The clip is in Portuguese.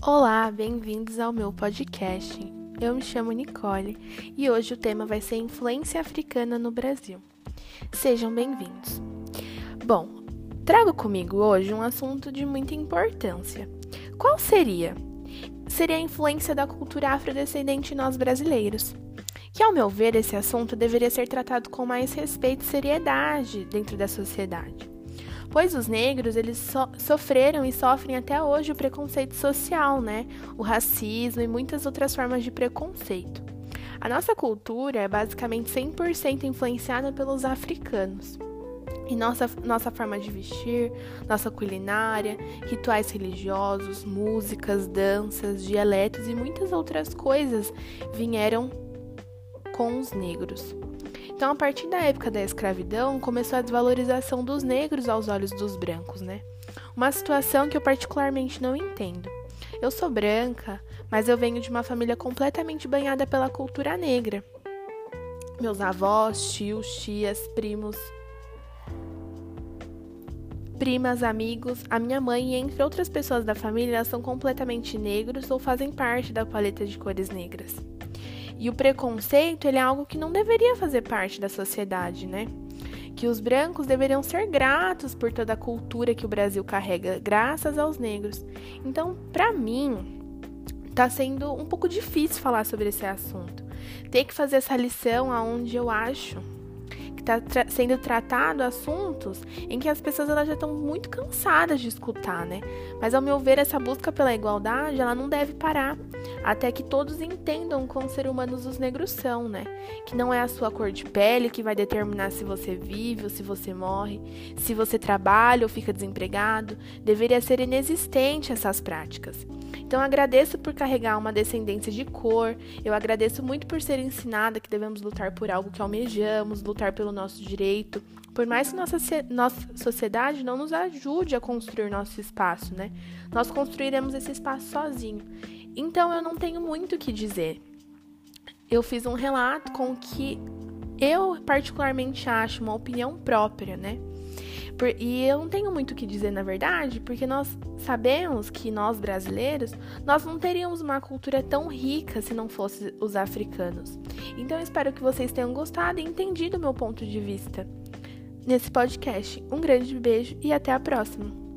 Olá, bem-vindos ao meu podcast. Eu me chamo Nicole e hoje o tema vai ser influência africana no Brasil. Sejam bem-vindos. Bom, trago comigo hoje um assunto de muita importância. Qual seria? Seria a influência da cultura afrodescendente em nós brasileiros. Que, ao meu ver, esse assunto deveria ser tratado com mais respeito e seriedade dentro da sociedade pois os negros eles so sofreram e sofrem até hoje o preconceito social, né? O racismo e muitas outras formas de preconceito. A nossa cultura é basicamente 100% influenciada pelos africanos. E nossa, nossa forma de vestir, nossa culinária, rituais religiosos, músicas, danças, dialetos e muitas outras coisas vieram com os negros. Então, a partir da época da escravidão, começou a desvalorização dos negros aos olhos dos brancos, né? Uma situação que eu particularmente não entendo. Eu sou branca, mas eu venho de uma família completamente banhada pela cultura negra. Meus avós, tios, tias, primos, primas, amigos, a minha mãe e entre outras pessoas da família são completamente negros ou fazem parte da paleta de cores negras. E o preconceito ele é algo que não deveria fazer parte da sociedade, né? Que os brancos deveriam ser gratos por toda a cultura que o Brasil carrega, graças aos negros. Então, para mim, tá sendo um pouco difícil falar sobre esse assunto. Ter que fazer essa lição aonde eu acho está tra sendo tratado assuntos em que as pessoas elas já estão muito cansadas de escutar, né? Mas ao meu ver, essa busca pela igualdade, ela não deve parar até que todos entendam como ser humanos os negros são, né? Que não é a sua cor de pele que vai determinar se você vive ou se você morre, se você trabalha ou fica desempregado. Deveria ser inexistente essas práticas. Então agradeço por carregar uma descendência de cor, eu agradeço muito por ser ensinada que devemos lutar por algo que almejamos, lutar pelo nosso direito, por mais que nossa, nossa sociedade não nos ajude a construir nosso espaço, né? Nós construiremos esse espaço sozinho. Então eu não tenho muito o que dizer. Eu fiz um relato com o que eu particularmente acho uma opinião própria, né? E eu não tenho muito o que dizer, na verdade, porque nós sabemos que nós brasileiros, nós não teríamos uma cultura tão rica se não fosse os africanos. Então espero que vocês tenham gostado e entendido o meu ponto de vista nesse podcast. Um grande beijo e até a próxima!